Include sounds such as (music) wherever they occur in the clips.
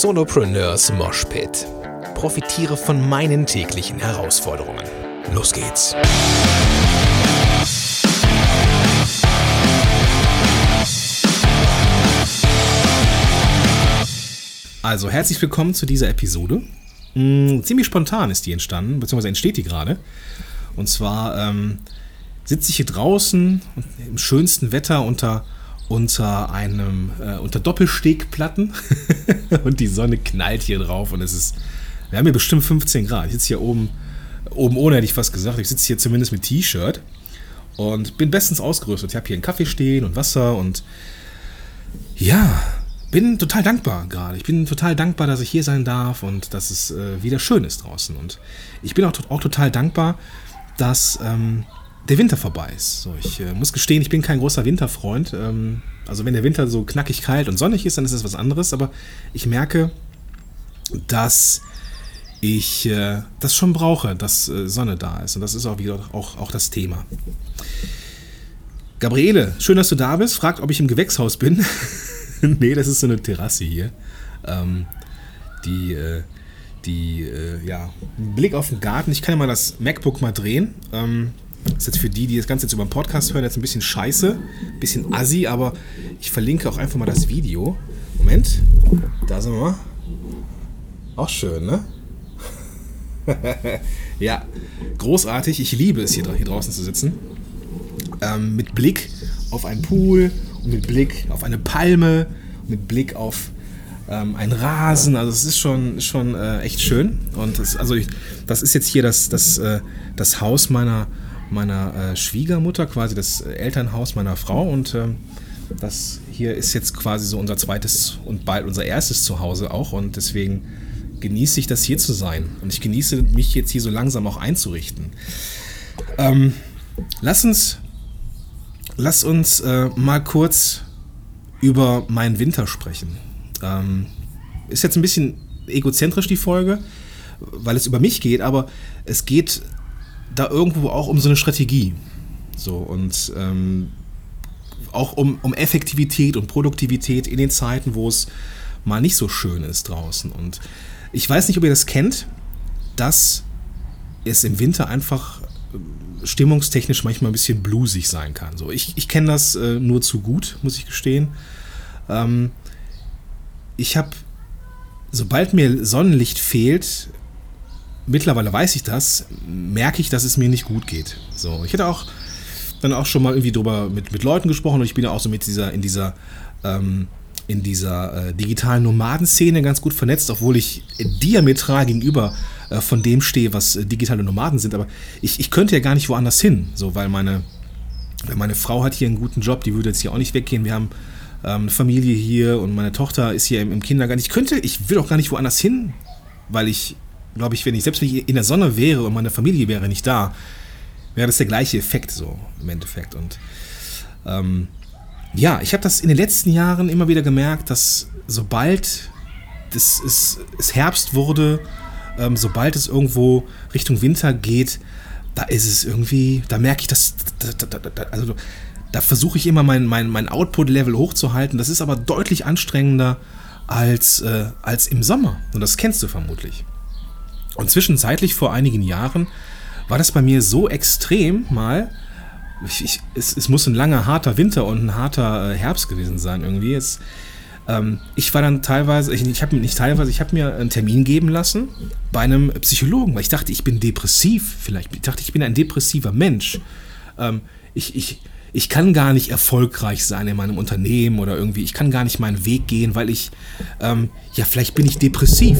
Solopreneurs Moshpit. Profitiere von meinen täglichen Herausforderungen. Los geht's. Also, herzlich willkommen zu dieser Episode. Hm, ziemlich spontan ist die entstanden, beziehungsweise entsteht die gerade. Und zwar ähm, sitze ich hier draußen im schönsten Wetter unter unter einem, äh, unter Doppelstegplatten (laughs) und die Sonne knallt hier drauf und es ist, wir haben hier bestimmt 15 Grad. Ich sitze hier oben, oben ohne hätte ich fast gesagt, ich sitze hier zumindest mit T-Shirt und bin bestens ausgerüstet. Ich habe hier einen Kaffee stehen und Wasser und ja, bin total dankbar gerade. Ich bin total dankbar, dass ich hier sein darf und dass es äh, wieder schön ist draußen. Und ich bin auch, auch total dankbar, dass ähm, der Winter vorbei ist. So, ich äh, muss gestehen, ich bin kein großer Winterfreund. Ähm, also wenn der Winter so knackig kalt und sonnig ist, dann ist es was anderes. Aber ich merke, dass ich äh, das schon brauche, dass äh, Sonne da ist. Und das ist auch wieder auch, auch das Thema. Gabriele, schön, dass du da bist. Fragt, ob ich im Gewächshaus bin. (laughs) nee, das ist so eine Terrasse hier. Ähm, die, äh, die, äh, ja, Blick auf den Garten. Ich kann ja mal das MacBook mal drehen. Ähm, das ist jetzt für die, die das Ganze jetzt über den Podcast hören, jetzt ein bisschen scheiße, ein bisschen assi, aber ich verlinke auch einfach mal das Video. Moment, da sind wir. Auch schön, ne? (laughs) ja, großartig. Ich liebe es, hier, hier draußen zu sitzen. Ähm, mit Blick auf einen Pool, mit Blick auf eine Palme, mit Blick auf ähm, einen Rasen. Also es ist schon, schon äh, echt schön. Und das, also ich, das ist jetzt hier das, das, äh, das Haus meiner, meiner äh, Schwiegermutter, quasi das Elternhaus meiner Frau. Und ähm, das hier ist jetzt quasi so unser zweites und bald unser erstes Zuhause auch. Und deswegen genieße ich das hier zu sein. Und ich genieße mich jetzt hier so langsam auch einzurichten. Ähm, lass uns, lass uns äh, mal kurz über meinen Winter sprechen. Ähm, ist jetzt ein bisschen egozentrisch die Folge, weil es über mich geht, aber es geht da irgendwo auch um so eine Strategie. So und ähm, auch um, um Effektivität und Produktivität in den Zeiten, wo es mal nicht so schön ist draußen. Und ich weiß nicht, ob ihr das kennt, dass es im Winter einfach äh, stimmungstechnisch manchmal ein bisschen bluesig sein kann. So, ich, ich kenne das äh, nur zu gut, muss ich gestehen. Ähm, ich habe, sobald mir Sonnenlicht fehlt, mittlerweile weiß ich das, merke ich, dass es mir nicht gut geht. So, ich hätte auch dann auch schon mal irgendwie drüber mit, mit Leuten gesprochen und ich bin ja auch so mit dieser, in dieser, ähm, in dieser äh, digitalen Nomadenszene ganz gut vernetzt, obwohl ich diametral gegenüber äh, von dem stehe, was äh, digitale Nomaden sind. Aber ich, ich könnte ja gar nicht woanders hin, so, weil meine, meine Frau hat hier einen guten Job, die würde jetzt hier auch nicht weggehen. Wir haben ähm, eine Familie hier und meine Tochter ist hier im, im Kindergarten. Ich könnte, ich will auch gar nicht woanders hin, weil ich glaube ich, wenn ich, selbst wenn ich in der Sonne wäre und meine Familie wäre nicht da, wäre das der gleiche Effekt so im Endeffekt. Und ähm, ja, ich habe das in den letzten Jahren immer wieder gemerkt, dass sobald das ist, es Herbst wurde, ähm, sobald es irgendwo Richtung Winter geht, da ist es irgendwie, da merke ich, dass, da, da, da, also da versuche ich immer mein, mein, mein Output-Level hochzuhalten. Das ist aber deutlich anstrengender als, äh, als im Sommer. Und das kennst du vermutlich. Und zwischenzeitlich vor einigen Jahren war das bei mir so extrem mal. Ich, ich, es, es, muss ein langer, harter Winter und ein harter äh, Herbst gewesen sein irgendwie. Es, ähm, ich war dann teilweise, ich, ich habe nicht teilweise, ich habe mir einen Termin geben lassen bei einem Psychologen, weil ich dachte, ich bin depressiv. Vielleicht, ich dachte, ich bin ein depressiver Mensch. Ähm, ich, ich, ich kann gar nicht erfolgreich sein in meinem Unternehmen oder irgendwie, ich kann gar nicht meinen Weg gehen, weil ich, ähm, ja, vielleicht bin ich depressiv.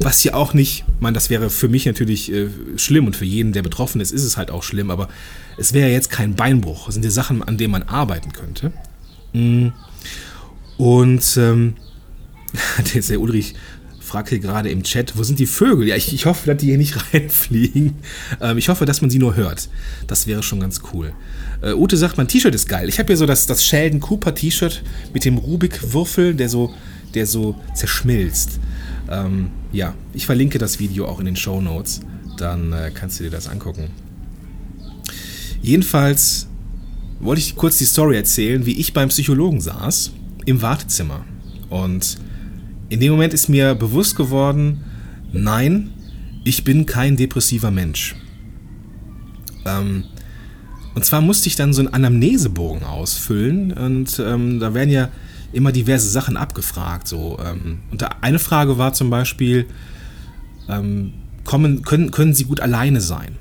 Was ja auch nicht, ich meine, das wäre für mich natürlich äh, schlimm und für jeden, der betroffen ist, ist es halt auch schlimm, aber es wäre jetzt kein Beinbruch. Das sind die Sachen, an denen man arbeiten könnte. Mm. Und ähm, (laughs) der Ulrich fragt hier gerade im Chat, wo sind die Vögel? Ja, ich, ich hoffe, dass die hier nicht (laughs) reinfliegen. Ähm, ich hoffe, dass man sie nur hört. Das wäre schon ganz cool. Äh, Ute sagt, mein T-Shirt ist geil. Ich habe hier so das, das Sheldon Cooper T-Shirt mit dem Rubik-Würfel, der so, der so zerschmilzt. Ähm, ja, ich verlinke das Video auch in den Show Notes. Dann äh, kannst du dir das angucken. Jedenfalls wollte ich kurz die Story erzählen, wie ich beim Psychologen saß im Wartezimmer. Und in dem Moment ist mir bewusst geworden, nein, ich bin kein depressiver Mensch. Ähm, und zwar musste ich dann so einen Anamnesebogen ausfüllen und ähm, da werden ja immer diverse Sachen abgefragt. So. Ähm, und eine Frage war zum Beispiel, ähm, kommen, können, können Sie gut alleine sein?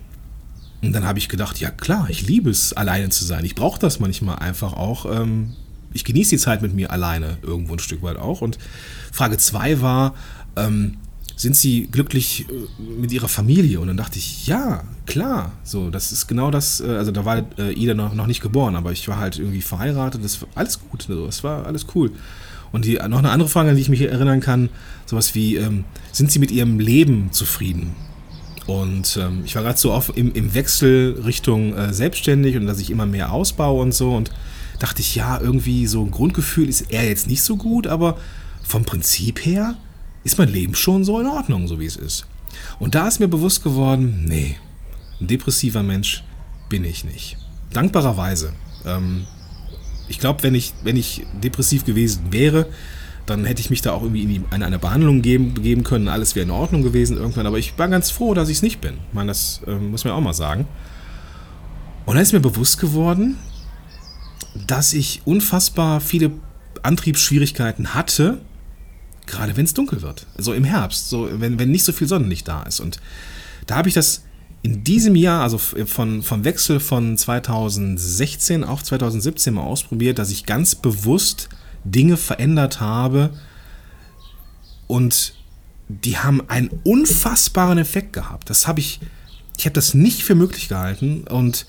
Und dann habe ich gedacht, ja klar, ich liebe es, alleine zu sein. Ich brauche das manchmal einfach auch. Ähm, ich genieße die Zeit mit mir alleine irgendwo ein Stück weit auch. Und Frage 2 war, sind Sie glücklich äh, mit Ihrer Familie? Und dann dachte ich, ja, klar. So, das ist genau das. Äh, also da war äh, Ida noch, noch nicht geboren, aber ich war halt irgendwie verheiratet. Das war alles gut. So, es war alles cool. Und die, noch eine andere Frage, an die ich mich erinnern kann, sowas wie, ähm, sind Sie mit Ihrem Leben zufrieden? Und ähm, ich war gerade so oft im, im Wechsel Richtung äh, selbstständig und dass ich immer mehr ausbaue und so. Und dachte ich, ja, irgendwie so ein Grundgefühl ist eher jetzt nicht so gut, aber vom Prinzip her ist mein Leben schon so in Ordnung, so wie es ist. Und da ist mir bewusst geworden, nee, ein depressiver Mensch bin ich nicht. Dankbarerweise. Ähm, ich glaube, wenn ich, wenn ich depressiv gewesen wäre, dann hätte ich mich da auch irgendwie in, in eine Behandlung geben, begeben können. Alles wäre in Ordnung gewesen irgendwann. Aber ich war ganz froh, dass ich es nicht bin. Ich meine, das äh, muss man auch mal sagen. Und dann ist mir bewusst geworden, dass ich unfassbar viele Antriebsschwierigkeiten hatte, gerade wenn es dunkel wird. So im Herbst, so wenn, wenn nicht so viel Sonnenlicht da ist. Und da habe ich das in diesem Jahr, also von, vom Wechsel von 2016 auf 2017 mal ausprobiert, dass ich ganz bewusst Dinge verändert habe und die haben einen unfassbaren Effekt gehabt. Das habe ich, ich habe das nicht für möglich gehalten und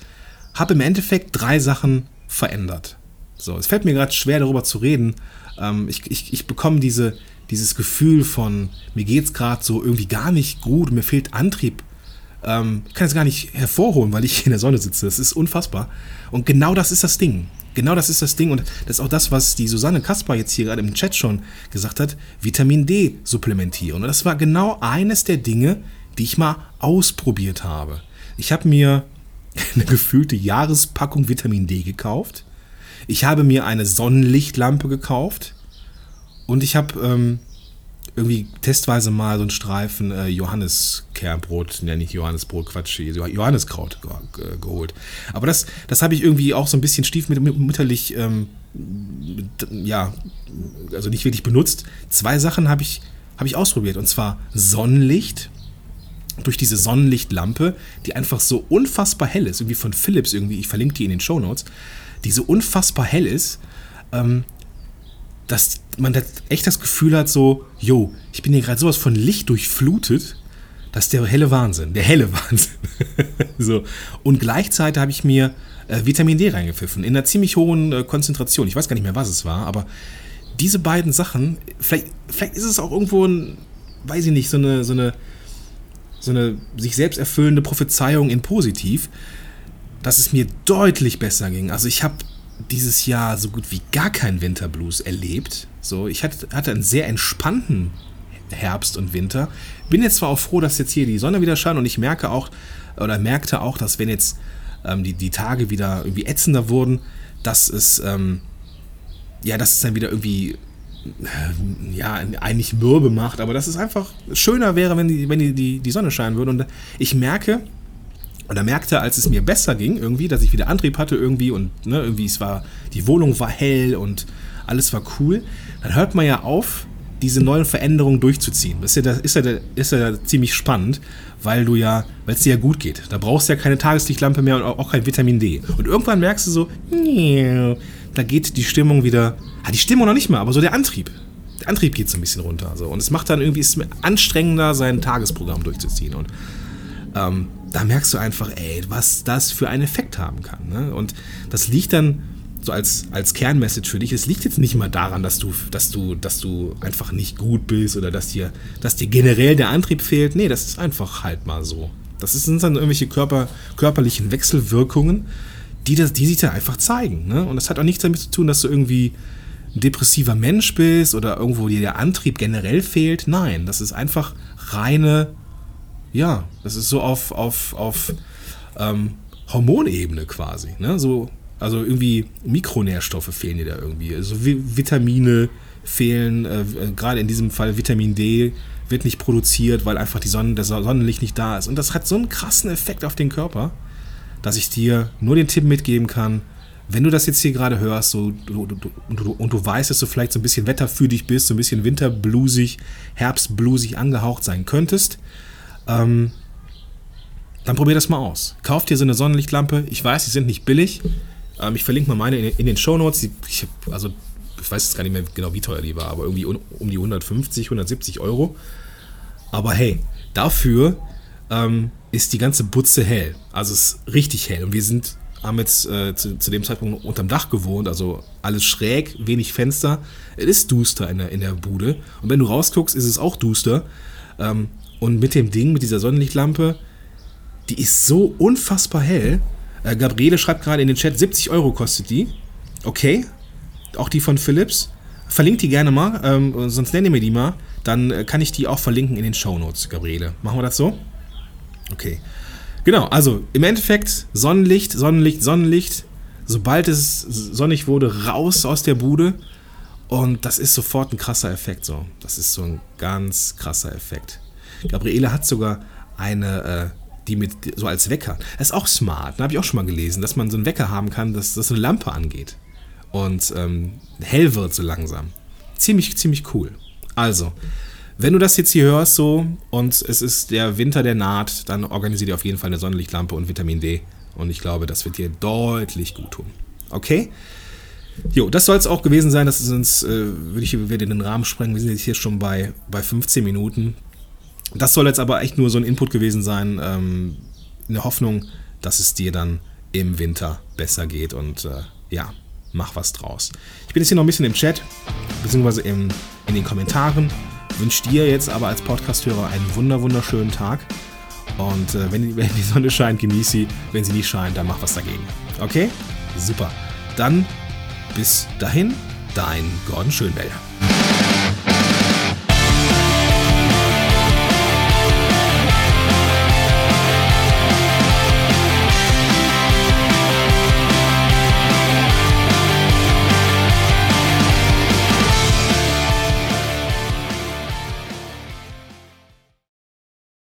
habe im Endeffekt drei Sachen verändert. So, es fällt mir gerade schwer darüber zu reden. Ähm, ich, ich, ich bekomme diese, dieses Gefühl von, mir geht es gerade so irgendwie gar nicht gut, mir fehlt Antrieb. Ähm, kann es gar nicht hervorholen, weil ich in der Sonne sitze. Das ist unfassbar. Und genau das ist das Ding. Genau das ist das Ding und das ist auch das, was die Susanne Kaspar jetzt hier gerade im Chat schon gesagt hat, Vitamin D supplementieren. Und das war genau eines der Dinge, die ich mal ausprobiert habe. Ich habe mir (laughs) eine gefühlte Jahrespackung Vitamin D gekauft. Ich habe mir eine Sonnenlichtlampe gekauft. Und ich habe ähm, irgendwie testweise mal so einen Streifen äh, Johanniskernbrot, ne, nicht Johannesbrot, Quatsch, Johanniskraut ge geholt. Aber das, das habe ich irgendwie auch so ein bisschen stiefmütterlich, ähm, ja, also nicht wirklich benutzt. Zwei Sachen habe ich, hab ich ausprobiert und zwar Sonnenlicht durch diese Sonnenlichtlampe, die einfach so unfassbar hell ist, irgendwie von Philips irgendwie, ich verlinke die in den Show Notes, die so unfassbar hell ist, ähm, dass man das echt das Gefühl hat, so, yo, ich bin hier gerade sowas von Licht durchflutet, das ist der helle Wahnsinn, der helle (laughs) Wahnsinn. so. Und gleichzeitig habe ich mir äh, Vitamin D reingepfiffen, in einer ziemlich hohen äh, Konzentration. Ich weiß gar nicht mehr, was es war, aber diese beiden Sachen, vielleicht, vielleicht ist es auch irgendwo ein, weiß ich nicht, so eine, so eine, so eine sich selbst erfüllende Prophezeiung in positiv, dass es mir deutlich besser ging. Also ich habe dieses Jahr so gut wie gar keinen Winterblues erlebt. So, ich hatte, einen sehr entspannten Herbst und Winter. Bin jetzt zwar auch froh, dass jetzt hier die Sonne wieder scheint und ich merke auch, oder merkte auch, dass wenn jetzt ähm, die, die Tage wieder irgendwie ätzender wurden, dass es, ähm, ja, dass es dann wieder irgendwie, äh, ja, eigentlich mürbe macht, aber dass es einfach schöner wäre, wenn die, wenn die, die Sonne scheinen würde. Und ich merke, oder merkte, als es mir besser ging, irgendwie, dass ich wieder Antrieb hatte irgendwie und ne, irgendwie es war, die Wohnung war hell und alles war cool, dann hört man ja auf, diese neuen Veränderungen durchzuziehen. Das ist ja, ist ja, ist ja ziemlich spannend, weil du ja, weil es dir ja gut geht. Da brauchst du ja keine Tageslichtlampe mehr und auch kein Vitamin D. Und irgendwann merkst du so, da geht die Stimmung wieder, ah, die Stimmung noch nicht mal, aber so der Antrieb. Der Antrieb geht so ein bisschen runter. So. Und es macht dann irgendwie, ist anstrengender, sein Tagesprogramm durchzuziehen. Und ähm, da merkst du einfach, ey, was das für einen Effekt haben kann. Ne? Und das liegt dann so als, als Kernmessage für dich, es liegt jetzt nicht mal daran, dass du, dass du, dass du einfach nicht gut bist oder dass dir, dass dir generell der Antrieb fehlt. Nee, das ist einfach halt mal so. Das sind dann irgendwelche Körper, körperlichen Wechselwirkungen, die, das, die sich dann einfach zeigen. Ne? Und das hat auch nichts damit zu tun, dass du irgendwie ein depressiver Mensch bist oder irgendwo dir der Antrieb generell fehlt. Nein, das ist einfach reine ja, das ist so auf, auf, auf ähm, Hormonebene quasi. Ne? So, also irgendwie Mikronährstoffe fehlen dir da irgendwie. Also Vitamine fehlen, äh, gerade in diesem Fall Vitamin D wird nicht produziert, weil einfach die Sonne, das Sonnenlicht nicht da ist. Und das hat so einen krassen Effekt auf den Körper, dass ich dir nur den Tipp mitgeben kann, wenn du das jetzt hier gerade hörst so, du, du, du, und du weißt, dass du vielleicht so ein bisschen Wetter für dich bist, so ein bisschen winterblusig, herbstblusig angehaucht sein könntest, ähm, dann probier das mal aus. Kauf dir so eine Sonnenlichtlampe. Ich weiß, die sind nicht billig. Ähm, ich verlinke mal meine in, in den Show Notes. Ich, also, ich weiß jetzt gar nicht mehr genau, wie teuer die war, aber irgendwie um, um die 150, 170 Euro. Aber hey, dafür ähm, ist die ganze Butze hell. Also es ist richtig hell. Und wir sind, haben jetzt äh, zu, zu, dem Zeitpunkt unterm Dach gewohnt, also alles schräg, wenig Fenster. Es ist duster in der, in der Bude. Und wenn du rausguckst, ist es auch duster. Ähm, und mit dem Ding, mit dieser Sonnenlichtlampe, die ist so unfassbar hell. Äh, Gabriele schreibt gerade in den Chat, 70 Euro kostet die. Okay. Auch die von Philips. Verlinkt die gerne mal, ähm, sonst nenne mir die mal. Dann äh, kann ich die auch verlinken in den Show Notes, Gabriele. Machen wir das so? Okay. Genau, also im Endeffekt Sonnenlicht, Sonnenlicht, Sonnenlicht. Sobald es sonnig wurde, raus aus der Bude. Und das ist sofort ein krasser Effekt. So. Das ist so ein ganz krasser Effekt. Gabriele hat sogar eine, äh, die mit so als Wecker. Das ist auch smart. Da habe ich auch schon mal gelesen, dass man so einen Wecker haben kann, dass das eine Lampe angeht. Und ähm, hell wird so langsam. Ziemlich, ziemlich cool. Also, wenn du das jetzt hier hörst so und es ist der Winter, der naht, dann organisiere dir auf jeden Fall eine Sonnenlichtlampe und Vitamin D. Und ich glaube, das wird dir deutlich gut tun. Okay? Jo, das soll es auch gewesen sein. Das ist uns, äh, würde ich wieder den Rahmen sprengen. Wir sind jetzt hier schon bei, bei 15 Minuten. Das soll jetzt aber echt nur so ein Input gewesen sein, ähm, in Hoffnung, dass es dir dann im Winter besser geht und äh, ja, mach was draus. Ich bin jetzt hier noch ein bisschen im Chat, beziehungsweise im, in den Kommentaren. Wünsche dir jetzt aber als Podcasthörer einen wunder wunderschönen Tag. Und äh, wenn, (laughs) wenn die Sonne scheint, genieß sie. Wenn sie nicht scheint, dann mach was dagegen. Okay? Super. Dann bis dahin, dein Gordon Schönwälder.